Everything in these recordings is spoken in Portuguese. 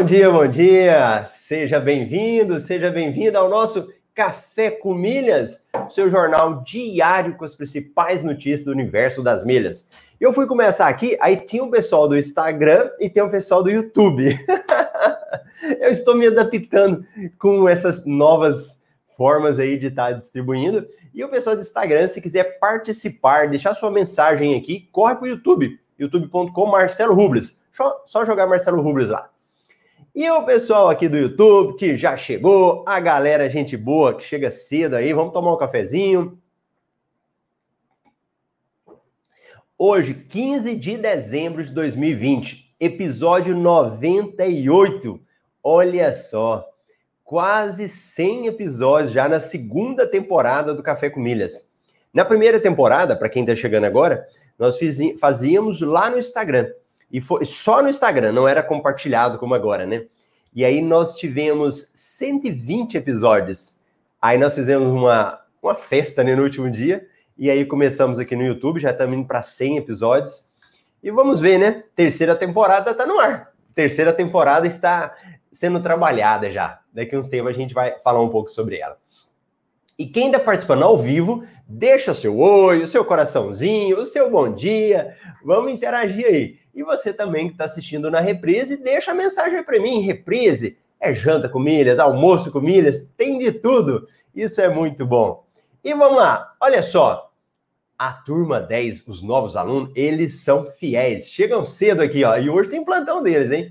Bom dia, bom dia! Seja bem-vindo, seja bem-vinda ao nosso Café com Milhas, seu jornal diário com as principais notícias do universo das milhas. Eu fui começar aqui, aí tinha o pessoal do Instagram e tem o pessoal do YouTube. Eu estou me adaptando com essas novas formas aí de estar distribuindo. E o pessoal do Instagram, se quiser participar, deixar sua mensagem aqui, corre para o YouTube, youtube.com Marcelo Rubles. Só jogar Marcelo Rubles lá. E o pessoal aqui do YouTube que já chegou, a galera, gente boa, que chega cedo aí, vamos tomar um cafezinho. Hoje, 15 de dezembro de 2020, episódio 98. Olha só, quase 100 episódios já na segunda temporada do Café com Milhas. Na primeira temporada, para quem está chegando agora, nós fazíamos lá no Instagram. E foi só no Instagram, não era compartilhado como agora, né? E aí nós tivemos 120 episódios. Aí nós fizemos uma, uma festa né, no último dia. E aí começamos aqui no YouTube, já estamos indo para 100 episódios. E vamos ver, né? Terceira temporada está no ar. Terceira temporada está sendo trabalhada já. Daqui uns tempos a gente vai falar um pouco sobre ela. E quem está participando ao vivo, deixa seu oi, o seu coraçãozinho, o seu bom dia. Vamos interagir aí. E você também que está assistindo na reprise, deixa a mensagem para mim. Reprise é janta com milhas, almoço com milhas, tem de tudo. Isso é muito bom. E vamos lá, olha só. A turma 10, os novos alunos, eles são fiéis. Chegam cedo aqui, ó. E hoje tem plantão deles, hein?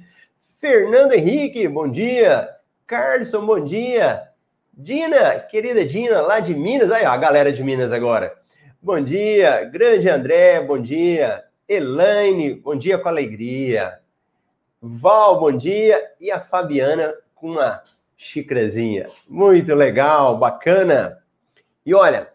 Fernando Henrique, bom dia. Carlson, bom dia. Dina, querida Dina, lá de Minas. Aí, ó, a galera de Minas agora. Bom dia. Grande André, bom dia. Elaine, bom dia com alegria. Val, bom dia. E a Fabiana com uma xicrezinha. Muito legal, bacana. E olha,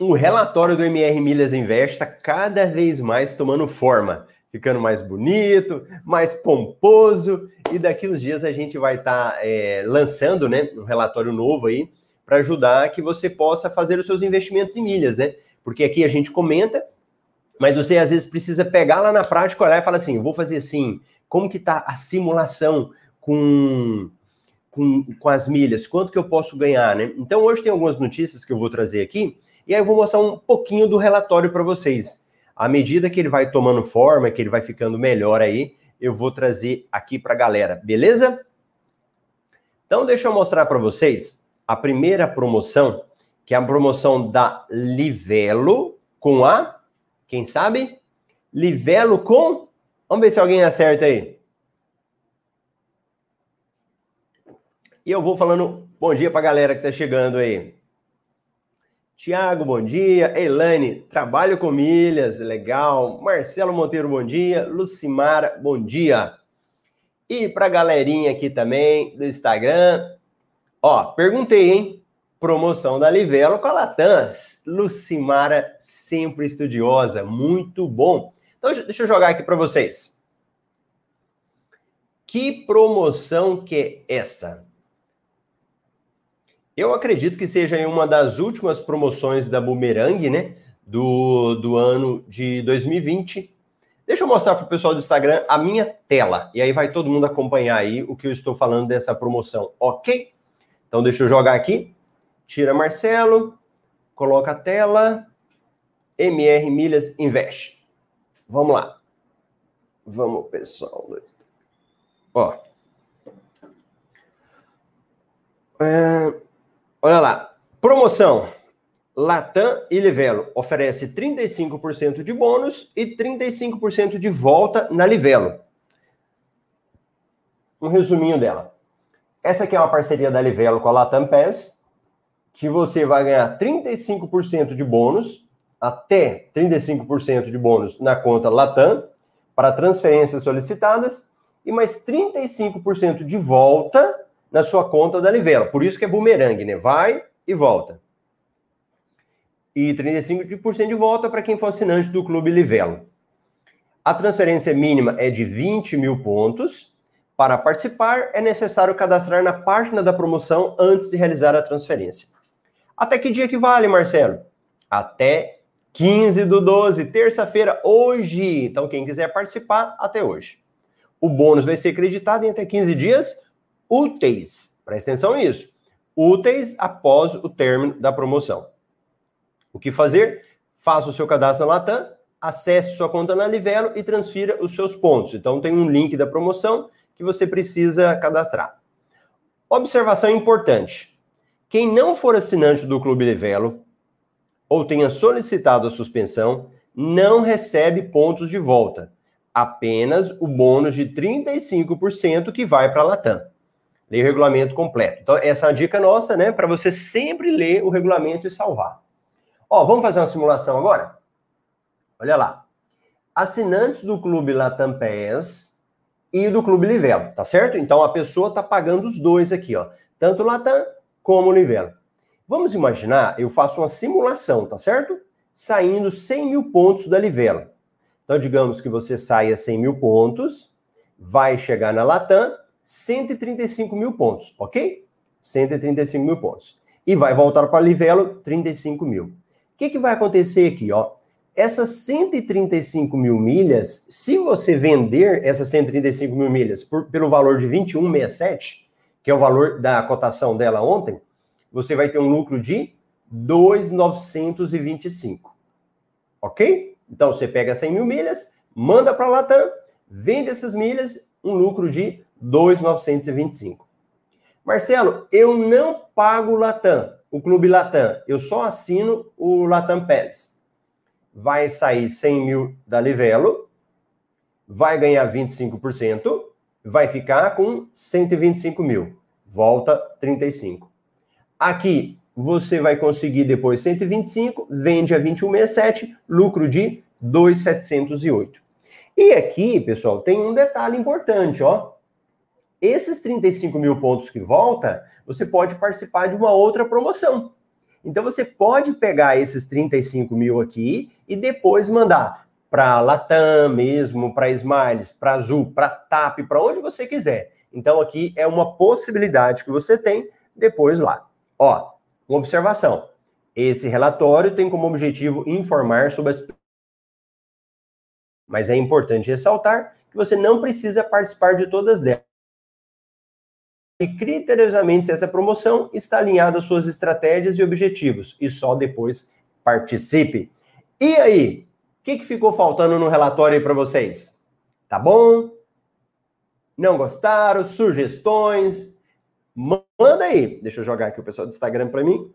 o relatório do MR Milhas Invest está cada vez mais tomando forma, ficando mais bonito, mais pomposo. E daqui uns dias a gente vai estar tá, é, lançando né, um relatório novo aí para ajudar que você possa fazer os seus investimentos em milhas, né? Porque aqui a gente comenta, mas você às vezes precisa pegar lá na prática, olhar e falar assim: vou fazer assim, como que está a simulação com, com, com as milhas? Quanto que eu posso ganhar, né? Então hoje tem algumas notícias que eu vou trazer aqui, e aí eu vou mostrar um pouquinho do relatório para vocês. À medida que ele vai tomando forma, que ele vai ficando melhor aí, eu vou trazer aqui para a galera, beleza? Então deixa eu mostrar para vocês a primeira promoção que é a promoção da Livelo com a, quem sabe? Livelo com, vamos ver se alguém acerta aí. E eu vou falando bom dia para a galera que está chegando aí. Tiago, bom dia. Elaine, trabalho com milhas, legal. Marcelo Monteiro, bom dia. Lucimara, bom dia. E para a galerinha aqui também do Instagram, ó, perguntei, hein? promoção da Livelo com a Latans. Lucimara, sempre estudiosa, muito bom. Então, deixa eu jogar aqui para vocês. Que promoção que é essa? Eu acredito que seja uma das últimas promoções da Boomerang, né? Do, do ano de 2020. Deixa eu mostrar para o pessoal do Instagram a minha tela. E aí vai todo mundo acompanhar aí o que eu estou falando dessa promoção, ok? Então deixa eu jogar aqui. Tira Marcelo, coloca a tela, MR Milhas Invest. Vamos lá. Vamos, pessoal. Ó. É, olha lá. Promoção. Latam e Livelo oferece 35% de bônus e 35% de volta na Livelo. Um resuminho dela. Essa aqui é uma parceria da Livelo com a Latam Pass que você vai ganhar 35% de bônus, até 35% de bônus na conta Latam, para transferências solicitadas, e mais 35% de volta na sua conta da Livelo. Por isso que é bumerangue, né? Vai e volta. E 35% de volta para quem for assinante do Clube Livelo. A transferência mínima é de 20 mil pontos. Para participar, é necessário cadastrar na página da promoção antes de realizar a transferência. Até que dia que vale, Marcelo? Até 15 do 12, terça-feira, hoje. Então, quem quiser participar, até hoje. o bônus vai ser acreditado em até 15 dias úteis. Presta atenção nisso. Úteis após o término da promoção. O que fazer? Faça o seu cadastro na Latam, acesse sua conta na Livelo e transfira os seus pontos. Então tem um link da promoção que você precisa cadastrar. Observação importante. Quem não for assinante do Clube Livelo ou tenha solicitado a suspensão, não recebe pontos de volta. Apenas o bônus de 35% que vai para a Latam. Leia o regulamento completo. Então, essa é a dica nossa, né? Para você sempre ler o regulamento e salvar. Ó, vamos fazer uma simulação agora? Olha lá. Assinantes do Clube Latam PES e do Clube Livelo, tá certo? Então a pessoa tá pagando os dois aqui, ó. Tanto o Latam como o Livelo. Vamos imaginar, eu faço uma simulação, tá certo? Saindo 100 mil pontos da Livelo. Então, digamos que você saia 100 mil pontos, vai chegar na Latam 135 mil pontos, ok? 135 mil pontos. E vai voltar para Livelo 35 mil. O que, que vai acontecer aqui? Ó? Essas 135 mil milhas, se você vender essas 135 mil milhas por, pelo valor de 21,67, que é o valor da cotação dela ontem, você vai ter um lucro de 2,925. Ok? Então você pega 100 mil milhas, manda para a Latam, vende essas milhas, um lucro de 2,925. Marcelo, eu não pago Latam o Clube Latam, eu só assino o Latam PES. Vai sair 100 mil da Livelo, vai ganhar 25%, vai ficar com 125 mil. Volta 35. Aqui você vai conseguir depois 125, vende a 2167, lucro de 2,708. E aqui, pessoal, tem um detalhe importante, ó. Esses 35 mil pontos que volta, você pode participar de uma outra promoção. Então você pode pegar esses 35 mil aqui e depois mandar para Latam mesmo, para Smiles, para Azul, para TAP, para onde você quiser. Então aqui é uma possibilidade que você tem depois lá. Ó, uma observação. Esse relatório tem como objetivo informar sobre as mas é importante ressaltar que você não precisa participar de todas delas e criteriosamente se essa promoção está alinhada às suas estratégias e objetivos e só depois participe. E aí, o que, que ficou faltando no relatório aí para vocês? Tá bom? Não gostaram? Sugestões? Manda aí. Deixa eu jogar aqui o pessoal do Instagram para mim.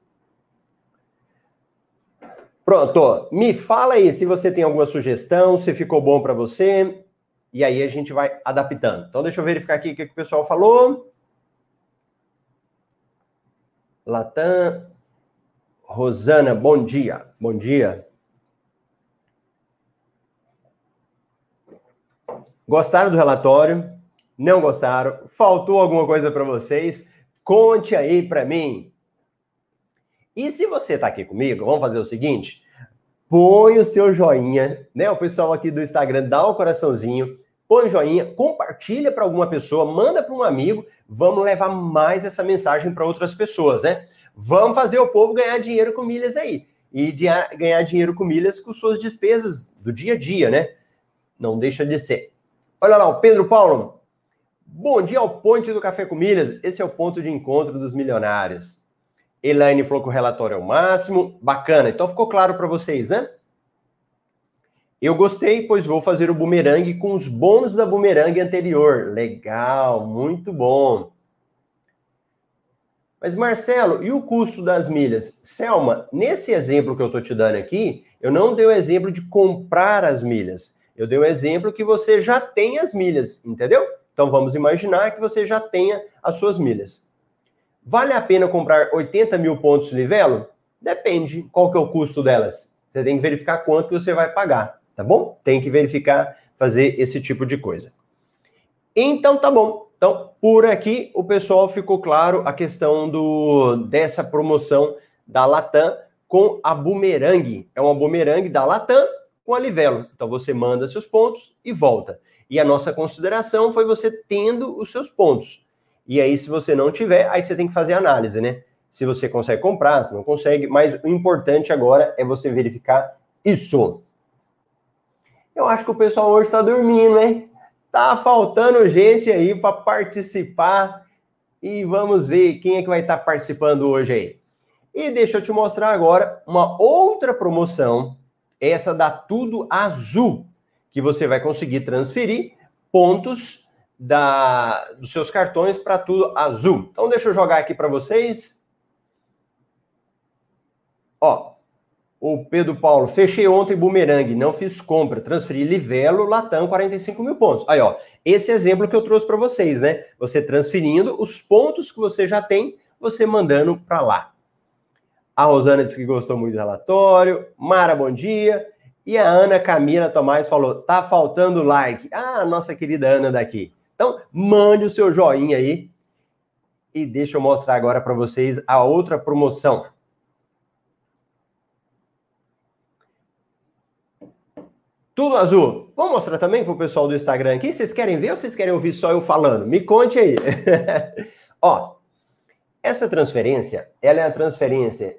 Pronto, me fala aí se você tem alguma sugestão, se ficou bom para você, e aí a gente vai adaptando. Então deixa eu verificar aqui o que o pessoal falou. Latam. Rosana, bom dia. Bom dia. Gostaram do relatório? Não gostaram? Faltou alguma coisa para vocês? Conte aí para mim. E se você está aqui comigo, vamos fazer o seguinte: põe o seu joinha, né? O pessoal aqui do Instagram dá um coraçãozinho, põe joinha, compartilha para alguma pessoa, manda para um amigo, vamos levar mais essa mensagem para outras pessoas, né? Vamos fazer o povo ganhar dinheiro com milhas aí. E de ganhar dinheiro com milhas com suas despesas do dia a dia, né? Não deixa de ser. Olha lá, o Pedro Paulo. Bom dia ao Ponte do Café com Milhas. Esse é o ponto de encontro dos milionários. Elaine falou que o relatório é o máximo. Bacana. Então ficou claro para vocês, né? Eu gostei, pois vou fazer o bumerangue com os bônus da bumerangue anterior. Legal, muito bom. Mas Marcelo, e o custo das milhas? Selma, nesse exemplo que eu estou te dando aqui, eu não dei o exemplo de comprar as milhas. Eu dei o exemplo que você já tem as milhas, entendeu? Então vamos imaginar que você já tenha as suas milhas. Vale a pena comprar 80 mil pontos de livelo? Depende. Qual que é o custo delas? Você tem que verificar quanto você vai pagar tá bom? Tem que verificar, fazer esse tipo de coisa. Então tá bom. Então, por aqui o pessoal ficou claro a questão do dessa promoção da Latam com a Boomerang. É uma Boomerang da Latam com a Livelo. Então você manda seus pontos e volta. E a nossa consideração foi você tendo os seus pontos. E aí, se você não tiver, aí você tem que fazer análise, né? Se você consegue comprar, se não consegue, mas o importante agora é você verificar isso. Eu acho que o pessoal hoje está dormindo, hein? Tá faltando gente aí para participar e vamos ver quem é que vai estar tá participando hoje aí. E deixa eu te mostrar agora uma outra promoção, essa da Tudo Azul, que você vai conseguir transferir pontos da, dos seus cartões para Tudo Azul. Então deixa eu jogar aqui para vocês. Ó, o Pedro Paulo, fechei ontem bumerangue, não fiz compra, transferi Livelo, Latam, 45 mil pontos. Aí, ó, esse exemplo que eu trouxe para vocês, né? Você transferindo os pontos que você já tem, você mandando para lá. A Rosana disse que gostou muito do relatório. Mara, bom dia. E a Ana Camila Tomás falou: tá faltando like. Ah, nossa querida Ana daqui. Então, mande o seu joinha aí. E deixa eu mostrar agora para vocês a outra promoção. Tudo azul. Vamos mostrar também para o pessoal do Instagram aqui. Vocês querem ver ou vocês querem ouvir só eu falando? Me conte aí. Ó, essa transferência, ela é a transferência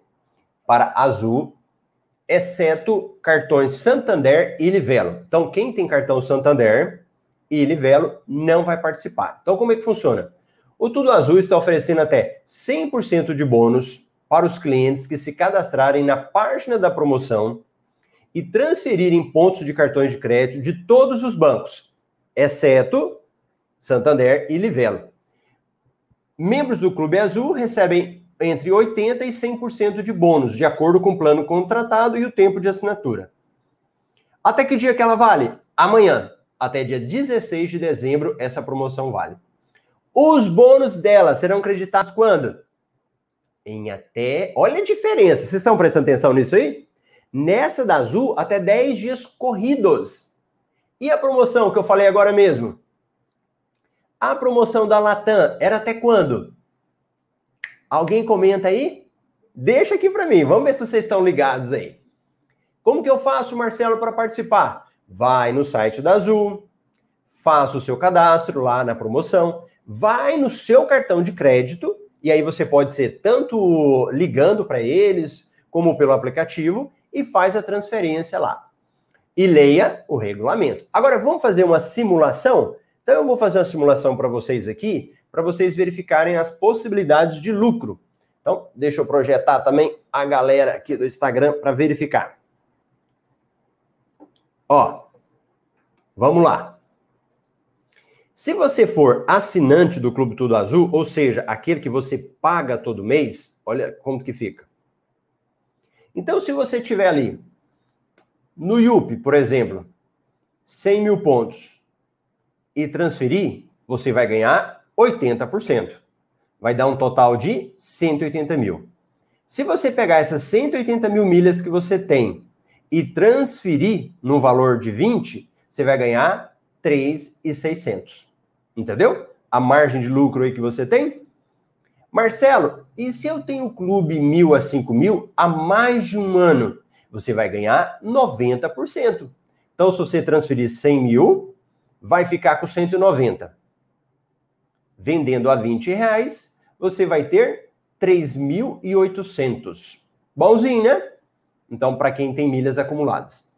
para azul, exceto cartões Santander e Livelo. Então, quem tem cartão Santander e Livelo não vai participar. Então, como é que funciona? O Tudo Azul está oferecendo até 100% de bônus para os clientes que se cadastrarem na página da promoção e transferirem pontos de cartões de crédito de todos os bancos, exceto Santander e Livelo. Membros do Clube Azul recebem entre 80% e 100% de bônus, de acordo com o plano contratado e o tempo de assinatura. Até que dia que ela vale? Amanhã. Até dia 16 de dezembro, essa promoção vale. Os bônus dela serão creditados quando? Em até. Olha a diferença. Vocês estão prestando atenção nisso aí? Nessa da Azul, até 10 dias corridos. E a promoção que eu falei agora mesmo? A promoção da Latam era até quando? Alguém comenta aí? Deixa aqui para mim. Vamos ver se vocês estão ligados aí. Como que eu faço, Marcelo, para participar? Vai no site da Azul, faça o seu cadastro lá na promoção, vai no seu cartão de crédito e aí você pode ser tanto ligando para eles como pelo aplicativo e faz a transferência lá. E leia o regulamento. Agora vamos fazer uma simulação? Então eu vou fazer uma simulação para vocês aqui, para vocês verificarem as possibilidades de lucro. Então, deixa eu projetar também a galera aqui do Instagram para verificar. Ó, vamos lá. Se você for assinante do Clube Tudo Azul, ou seja, aquele que você paga todo mês, olha como que fica. Então, se você tiver ali no YUP, por exemplo, 100 mil pontos e transferir, você vai ganhar 80%. Vai dar um total de 180 mil. Se você pegar essas 180 mil milhas que você tem e transferir no valor de 20, você vai ganhar 3,600. Entendeu? A margem de lucro aí que você tem. Marcelo, e se eu tenho clube mil a cinco mil há mais de um ano? Você vai ganhar 90%. Então, se você transferir 100 mil, vai ficar com 190. Vendendo a 20 reais, você vai ter 3.800. Bonzinho, né? Então, para quem tem milhas acumuladas.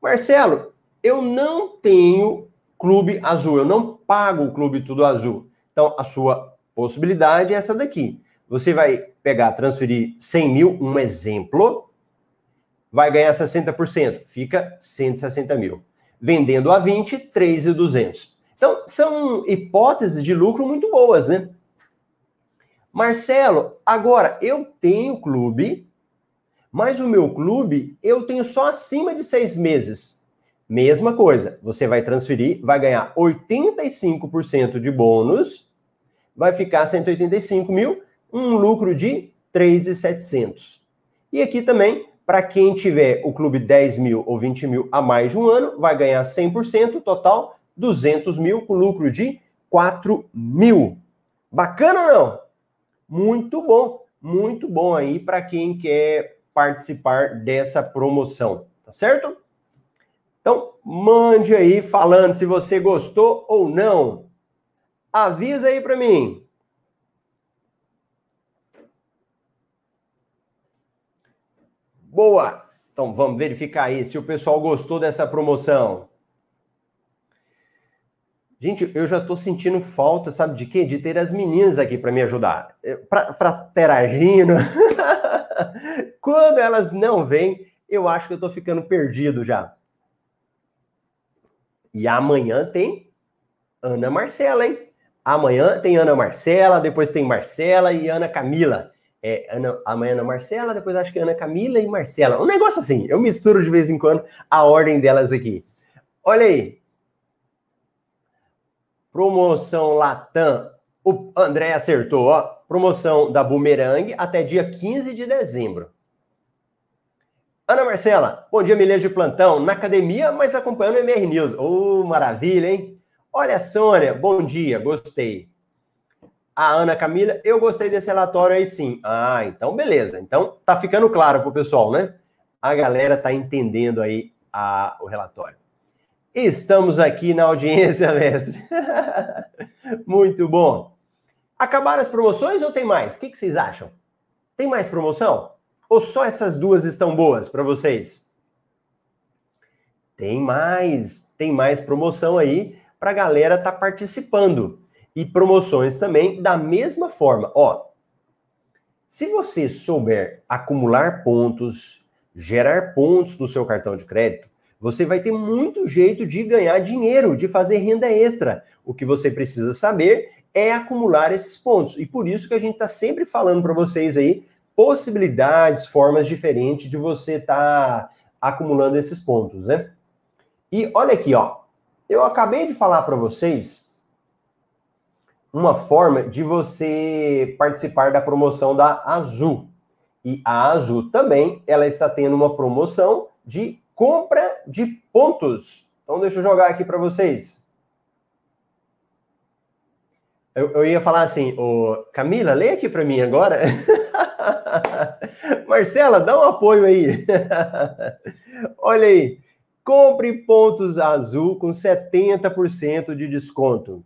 Marcelo, eu não tenho clube azul, eu não pago o clube tudo azul. Então, a sua possibilidade é essa daqui. Você vai pegar, transferir 100 mil, um exemplo, vai ganhar 60%, fica 160 mil. Vendendo a 20, 3,200. Então, são hipóteses de lucro muito boas, né? Marcelo, agora eu tenho clube, mas o meu clube eu tenho só acima de seis meses. Mesma coisa, você vai transferir, vai ganhar 85% de bônus vai ficar 185 mil, um lucro de 3,700. E aqui também, para quem tiver o clube 10 mil ou 20 mil a mais de um ano, vai ganhar 100%, total 200 mil, com lucro de 4 mil. Bacana ou não? Muito bom, muito bom aí para quem quer participar dessa promoção, tá certo? Então, mande aí falando se você gostou ou não. Avisa aí para mim. Boa! Então vamos verificar aí se o pessoal gostou dessa promoção. Gente, eu já tô sentindo falta, sabe de quê? De ter as meninas aqui para me ajudar. Para teragindo. Quando elas não vêm, eu acho que eu tô ficando perdido já. E amanhã tem Ana Marcela, hein? Amanhã tem Ana Marcela, depois tem Marcela e Ana Camila. É, Ana, amanhã Ana Marcela, depois acho que Ana Camila e Marcela. Um negócio assim, eu misturo de vez em quando a ordem delas aqui. Olha aí, Promoção Latam. O André acertou, ó. Promoção da Boomerang até dia 15 de dezembro. Ana Marcela, bom dia, milha de plantão. Na academia, mas acompanhando o MR News. Oh, maravilha, hein? Olha, Sônia, bom dia, gostei. A Ana Camila, eu gostei desse relatório aí sim. Ah, então beleza. Então tá ficando claro pro pessoal, né? A galera tá entendendo aí a, o relatório. Estamos aqui na audiência, mestre. Muito bom. Acabaram as promoções ou tem mais? O que, vocês acham? Tem mais promoção? Ou só essas duas estão boas para vocês? Tem mais, tem mais promoção aí para a galera estar tá participando. E promoções também da mesma forma. Ó, se você souber acumular pontos, gerar pontos no seu cartão de crédito, você vai ter muito jeito de ganhar dinheiro, de fazer renda extra. O que você precisa saber é acumular esses pontos. E por isso que a gente está sempre falando para vocês aí possibilidades, formas diferentes de você estar tá acumulando esses pontos, né? E olha aqui, ó. Eu acabei de falar para vocês uma forma de você participar da promoção da Azul. E a Azul também, ela está tendo uma promoção de compra de pontos. Então, deixa eu jogar aqui para vocês. Eu, eu, ia falar assim, ô, Camila, lê aqui para mim agora. Marcela, dá um apoio aí. Olha aí. Compre pontos azul com 70% de desconto.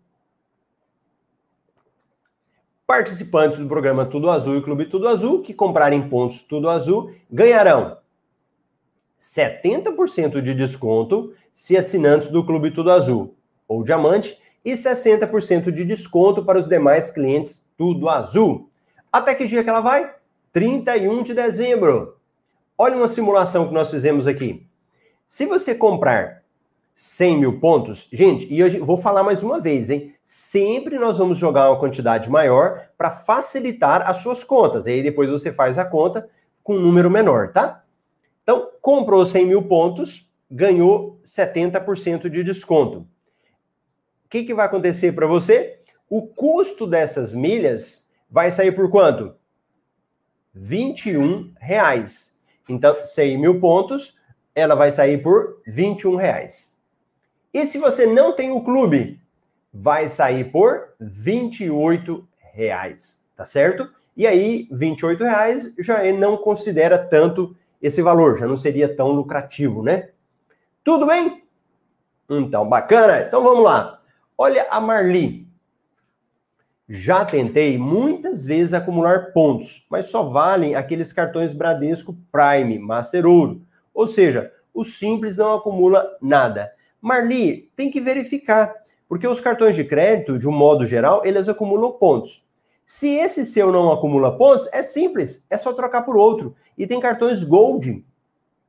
Participantes do programa Tudo Azul e Clube Tudo Azul que comprarem pontos Tudo Azul ganharão 70% de desconto se assinantes do Clube Tudo Azul ou Diamante e 60% de desconto para os demais clientes Tudo Azul. Até que dia que ela vai? 31 de dezembro. Olha uma simulação que nós fizemos aqui. Se você comprar 100 mil pontos, gente, e eu vou falar mais uma vez, hein? Sempre nós vamos jogar uma quantidade maior para facilitar as suas contas. Aí depois você faz a conta com um número menor, tá? Então, comprou 100 mil pontos, ganhou 70% de desconto. O que, que vai acontecer para você? O custo dessas milhas vai sair por quanto? 21 reais. Então, 100 mil pontos, ela vai sair por 21 reais. E se você não tem o clube, vai sair por 28 reais, tá certo? E aí, 28 reais já não considera tanto esse valor, já não seria tão lucrativo, né? Tudo bem? Então, bacana. Então vamos lá. Olha a Marli. Já tentei muitas vezes acumular pontos, mas só valem aqueles cartões Bradesco Prime, Master Ouro. Ou seja, o simples não acumula nada. Marli, tem que verificar, porque os cartões de crédito, de um modo geral, eles acumulam pontos. Se esse seu não acumula pontos, é simples, é só trocar por outro. E tem cartões Gold,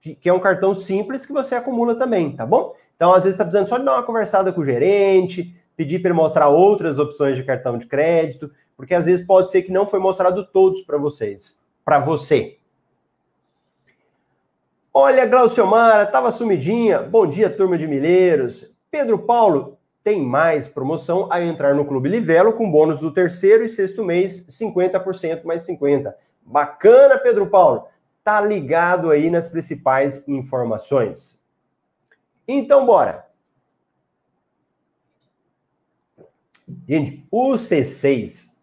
que é um cartão simples que você acumula também, tá bom? Então, às vezes, está precisando só de dar uma conversada com o gerente, pedir para ele mostrar outras opções de cartão de crédito, porque às vezes pode ser que não foi mostrado todos para vocês, para você. Olha, Glauciomara, estava sumidinha. Bom dia, turma de milheiros. Pedro Paulo, tem mais promoção a entrar no Clube Livelo com bônus do terceiro e sexto mês, 50% mais 50%. Bacana, Pedro Paulo tá ligado aí nas principais informações. Então, bora. Gente, o C6,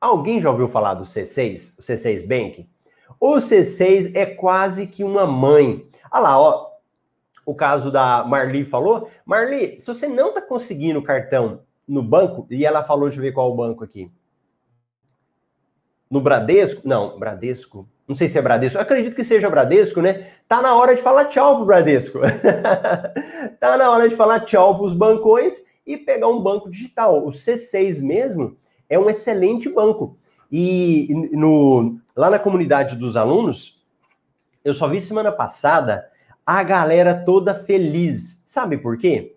alguém já ouviu falar do C6, o C6 Bank? O C6 é quase que uma mãe. Olha lá, ó, o caso da Marli falou. Marli, se você não tá conseguindo cartão no banco, e ela falou, deixa eu ver qual o banco aqui. No Bradesco? Não, Bradesco. Não sei se é Bradesco. Eu acredito que seja Bradesco, né? Tá na hora de falar tchau pro Bradesco. tá na hora de falar tchau pros bancões e pegar um banco digital. O C6 mesmo é um excelente banco. E no, lá na comunidade dos alunos, eu só vi semana passada a galera toda feliz. Sabe por quê?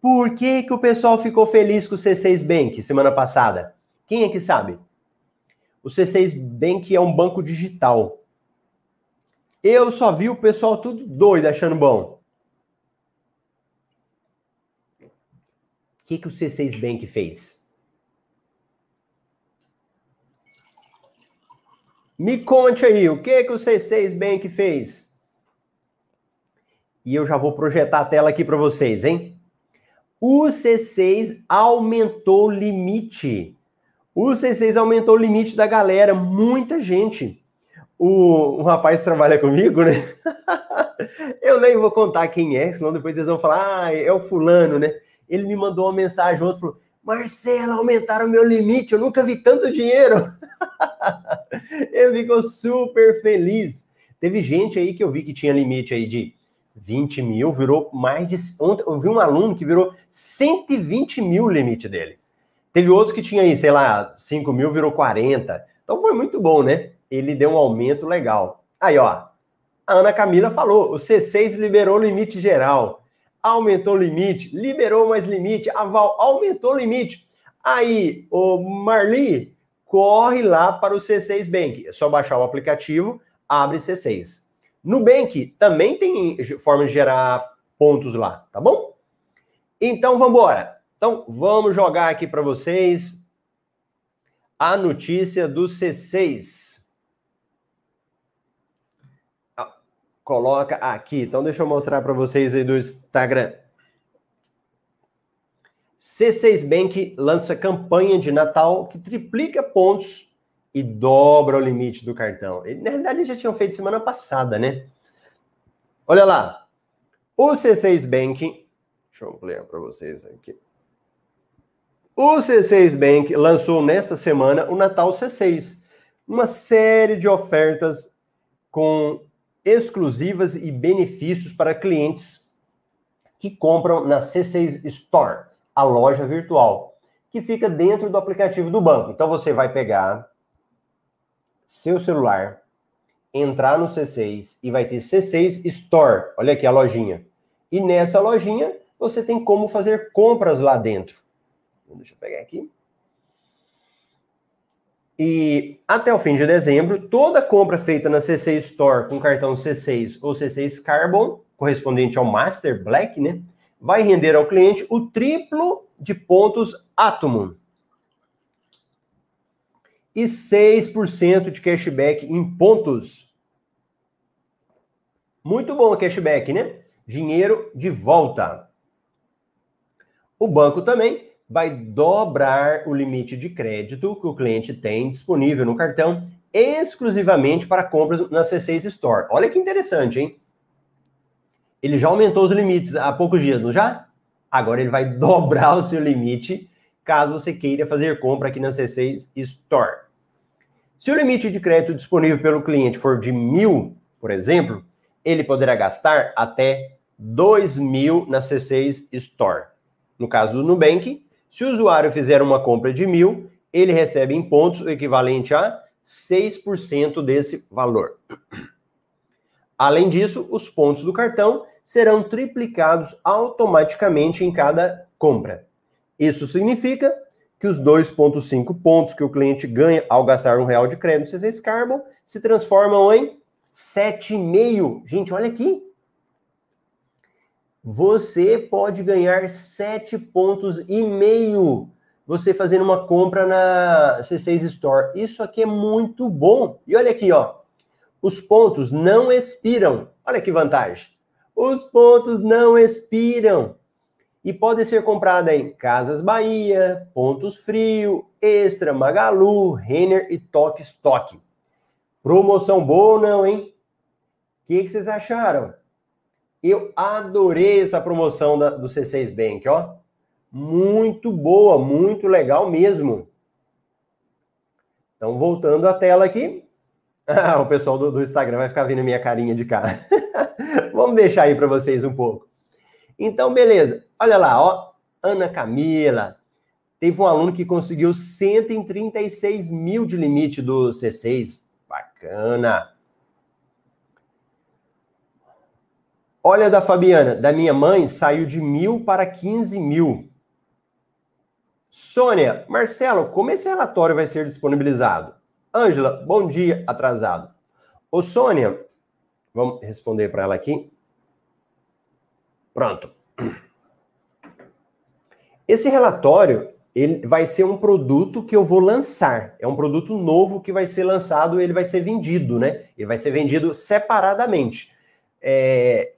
Por que, que o pessoal ficou feliz com o C6 Bank semana passada? Quem é que sabe? O C6 Bank é um banco digital. Eu só vi o pessoal tudo doido achando bom. O que, que o C6 Bank fez? Me conte aí, o que que o C6 Bank fez? E eu já vou projetar a tela aqui para vocês, hein? O C6 aumentou o limite. O C6 aumentou o limite da galera, muita gente. O, um rapaz trabalha comigo, né? eu nem vou contar quem é, senão depois vocês vão falar, ah, é o fulano, né? Ele me mandou uma mensagem, outro falou, Marcelo, aumentaram o meu limite, eu nunca vi tanto dinheiro. Ele ficou super feliz. Teve gente aí que eu vi que tinha limite aí de 20 mil, virou mais de. Ontem eu vi um aluno que virou 120 mil o limite dele. Teve outros que tinha aí, sei lá, 5 mil, virou 40. Então foi muito bom, né? Ele deu um aumento legal. Aí, ó, a Ana Camila falou: o C6 liberou o limite geral aumentou o limite, liberou mais limite, a Val aumentou o limite. Aí, o Marli, corre lá para o C6 Bank. É só baixar o aplicativo, abre C6. No Bank também tem forma de gerar pontos lá, tá bom? Então, vamos embora. Então, vamos jogar aqui para vocês a notícia do C6. Coloca aqui. Então, deixa eu mostrar para vocês aí do Instagram. C6 Bank lança campanha de Natal que triplica pontos e dobra o limite do cartão. na realidade, eles já tinham feito semana passada, né? Olha lá. O C6 Bank. Deixa eu ampliar para vocês aqui. O C6 Bank lançou nesta semana o Natal C6. Uma série de ofertas com exclusivas e benefícios para clientes que compram na C6 Store, a loja virtual, que fica dentro do aplicativo do banco. Então você vai pegar seu celular, entrar no C6 e vai ter C6 Store. Olha aqui a lojinha. E nessa lojinha você tem como fazer compras lá dentro. Deixa eu pegar aqui. E até o fim de dezembro, toda compra feita na C6 Store com cartão C6 ou C6 Carbon, correspondente ao Master Black, né, vai render ao cliente o triplo de pontos Atomum. E 6% de cashback em pontos. Muito bom o cashback, né? Dinheiro de volta. O banco também vai dobrar o limite de crédito que o cliente tem disponível no cartão exclusivamente para compras na C6 Store. Olha que interessante, hein? Ele já aumentou os limites há poucos dias, não já? Agora ele vai dobrar o seu limite caso você queira fazer compra aqui na C6 Store. Se o limite de crédito disponível pelo cliente for de mil, por exemplo, ele poderá gastar até dois mil na C6 Store. No caso do Nubank, se o usuário fizer uma compra de mil, ele recebe em pontos o equivalente a 6% desse valor. Além disso, os pontos do cartão serão triplicados automaticamente em cada compra. Isso significa que os 2,5 pontos que o cliente ganha ao gastar um real de crédito C6 Carbon se transformam em 7,5. Gente, olha aqui você pode ganhar sete pontos e meio você fazendo uma compra na C6 Store. Isso aqui é muito bom. E olha aqui, ó. Os pontos não expiram. Olha que vantagem. Os pontos não expiram. E pode ser comprada em Casas Bahia, Pontos Frio, Extra, Magalu, Renner e Toque Stock. Promoção boa ou não, hein? O que, que vocês acharam? Eu adorei essa promoção da, do C6 Bank, ó. Muito boa, muito legal mesmo. Então, voltando à tela aqui. Ah, o pessoal do, do Instagram vai ficar vendo minha carinha de cara. Vamos deixar aí para vocês um pouco. Então, beleza. Olha lá, ó. Ana Camila. Teve um aluno que conseguiu 136 mil de limite do C6. Bacana. Olha da Fabiana, da minha mãe saiu de mil para 15 mil. Sônia, Marcelo, como esse relatório vai ser disponibilizado? Ângela, bom dia, atrasado. Ô Sônia, vamos responder para ela aqui. Pronto. Esse relatório, ele vai ser um produto que eu vou lançar. É um produto novo que vai ser lançado, ele vai ser vendido, né? Ele vai ser vendido separadamente. É...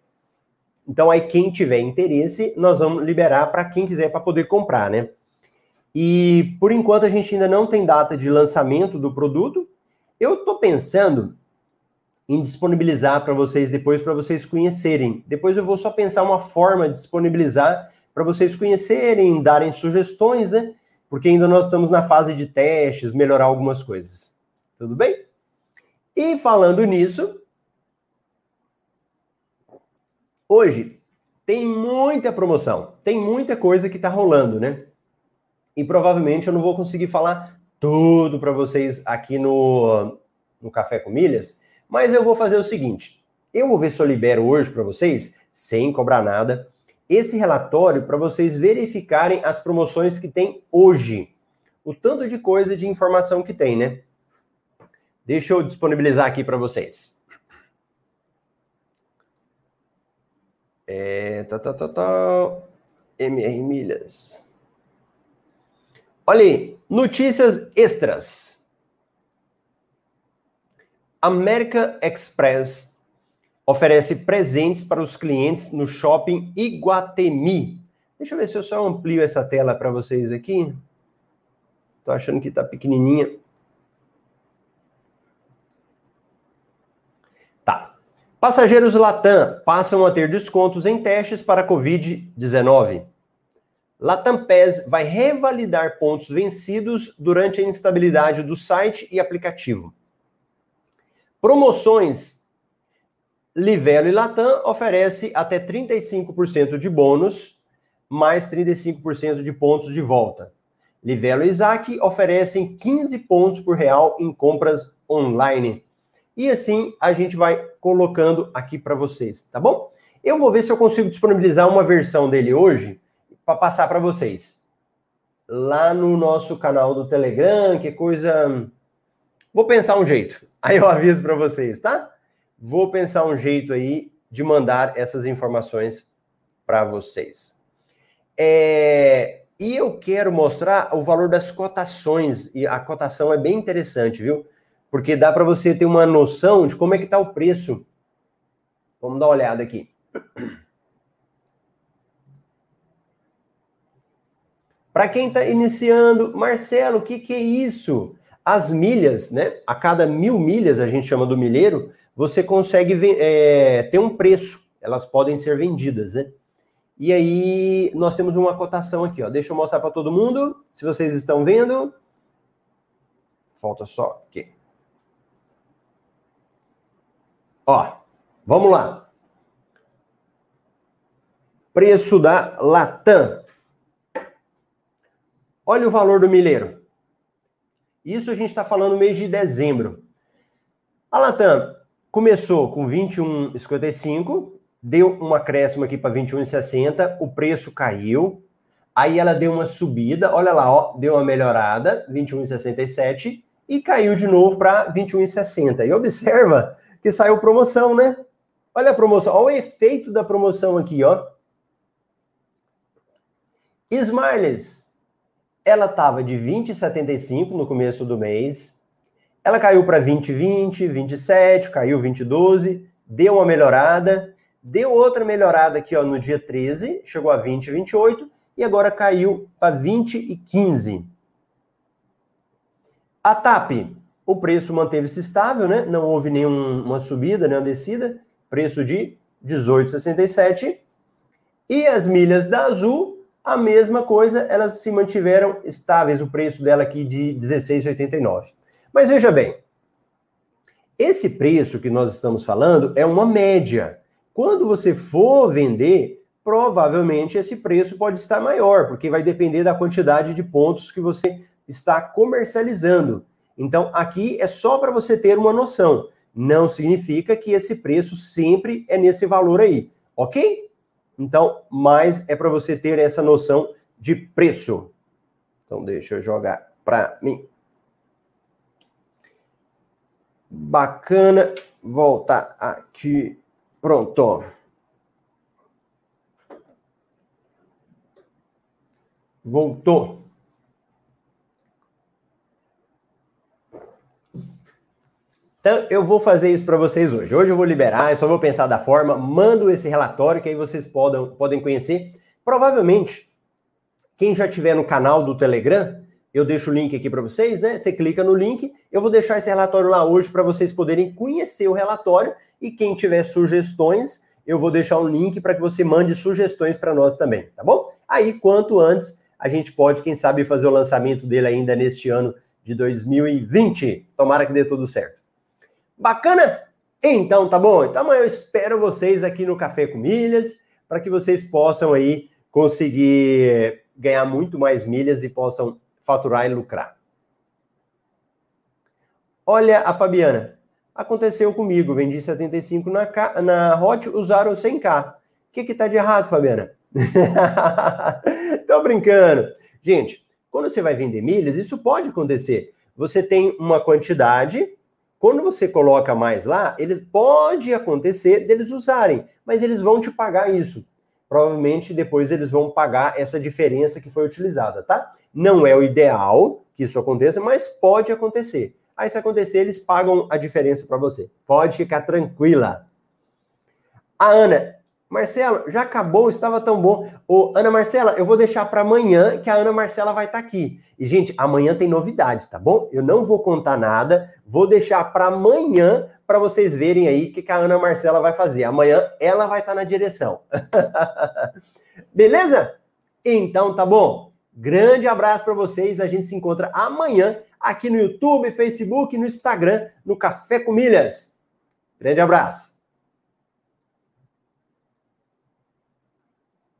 Então, aí, quem tiver interesse, nós vamos liberar para quem quiser para poder comprar, né? E por enquanto a gente ainda não tem data de lançamento do produto. Eu estou pensando em disponibilizar para vocês depois para vocês conhecerem. Depois eu vou só pensar uma forma de disponibilizar para vocês conhecerem, darem sugestões, né? Porque ainda nós estamos na fase de testes, melhorar algumas coisas. Tudo bem? E falando nisso, hoje tem muita promoção, tem muita coisa que está rolando, né? E provavelmente eu não vou conseguir falar tudo para vocês aqui no, no Café com Milhas, mas eu vou fazer o seguinte: eu vou ver se eu libero hoje para vocês, sem cobrar nada, esse relatório para vocês verificarem as promoções que tem hoje. O tanto de coisa de informação que tem, né? Deixa eu disponibilizar aqui para vocês. É, tá, tá, tá, tá. MR Milhas. Olha aí, notícias extras. American Express oferece presentes para os clientes no shopping Iguatemi. Deixa eu ver se eu só amplio essa tela para vocês aqui. Tô achando que tá pequenininha. Tá. Passageiros Latam passam a ter descontos em testes para Covid-19. Latam PES vai revalidar pontos vencidos durante a instabilidade do site e aplicativo. Promoções. Livelo e Latam oferece até 35% de bônus, mais 35% de pontos de volta. Livelo e Isaac oferecem 15 pontos por real em compras online. E assim a gente vai colocando aqui para vocês, tá bom? Eu vou ver se eu consigo disponibilizar uma versão dele hoje para passar para vocês. Lá no nosso canal do Telegram, que coisa. Vou pensar um jeito. Aí eu aviso para vocês, tá? Vou pensar um jeito aí de mandar essas informações para vocês. É... E eu quero mostrar o valor das cotações. E a cotação é bem interessante, viu? Porque dá para você ter uma noção de como é que está o preço. Vamos dar uma olhada aqui. Para quem está iniciando, Marcelo, o que, que é isso? As milhas, né? A cada mil milhas, a gente chama do milheiro, você consegue é, ter um preço. Elas podem ser vendidas, né? E aí, nós temos uma cotação aqui, ó. Deixa eu mostrar para todo mundo, se vocês estão vendo. Falta só aqui. Ó, vamos lá. Preço da Latam. Olha o valor do milheiro. Isso a gente está falando no mês de dezembro. A Latam começou com 21,55, deu um acréscimo aqui para 21,60, o preço caiu, aí ela deu uma subida, olha lá, ó, deu uma melhorada, 21,67, e caiu de novo para 21,60. E observa que saiu promoção, né? Olha a promoção, olha o efeito da promoção aqui, ó. Smiles, ela estava de 20,75 no começo do mês. Ela caiu para 20,20, 27, caiu 20,12, deu uma melhorada, deu outra melhorada aqui ó, no dia 13, chegou a 20,28 e agora caiu para 20,15. A TAP, o preço manteve-se estável, né? Não houve nenhuma subida, nenhuma descida. Preço de 18,67. E as milhas da Azul a mesma coisa, elas se mantiveram estáveis, o preço dela aqui de 16,89. Mas veja bem, esse preço que nós estamos falando é uma média. Quando você for vender, provavelmente esse preço pode estar maior, porque vai depender da quantidade de pontos que você está comercializando. Então, aqui é só para você ter uma noção. Não significa que esse preço sempre é nesse valor aí, ok? Então, mais é para você ter essa noção de preço. Então, deixa eu jogar para mim. Bacana. Voltar aqui. Pronto. Voltou. Então, eu vou fazer isso para vocês hoje. Hoje eu vou liberar, eu só vou pensar da forma, mando esse relatório que aí vocês podem, podem conhecer. Provavelmente, quem já tiver no canal do Telegram, eu deixo o link aqui para vocês, né? Você clica no link, eu vou deixar esse relatório lá hoje para vocês poderem conhecer o relatório e quem tiver sugestões, eu vou deixar um link para que você mande sugestões para nós também, tá bom? Aí, quanto antes, a gente pode, quem sabe, fazer o lançamento dele ainda neste ano de 2020. Tomara que dê tudo certo. Bacana? Então, tá bom? Então, eu espero vocês aqui no Café com Milhas, para que vocês possam aí conseguir ganhar muito mais milhas e possam faturar e lucrar. Olha a Fabiana. Aconteceu comigo, vendi 75 na, na Hot, usaram 100k. O que que tá de errado, Fabiana? Tô brincando. Gente, quando você vai vender milhas, isso pode acontecer. Você tem uma quantidade quando você coloca mais lá, eles pode acontecer deles usarem, mas eles vão te pagar isso. Provavelmente depois eles vão pagar essa diferença que foi utilizada, tá? Não é o ideal que isso aconteça, mas pode acontecer. Aí se acontecer, eles pagam a diferença para você. Pode ficar tranquila. A Ana, Marcelo, já acabou, estava tão bom. Ô, Ana Marcela, eu vou deixar para amanhã que a Ana Marcela vai estar tá aqui. E, gente, amanhã tem novidade, tá bom? Eu não vou contar nada, vou deixar para amanhã para vocês verem aí o que, que a Ana Marcela vai fazer. Amanhã ela vai estar tá na direção. Beleza? Então tá bom. Grande abraço para vocês. A gente se encontra amanhã aqui no YouTube, Facebook, no Instagram, no Café com Milhas. Grande abraço.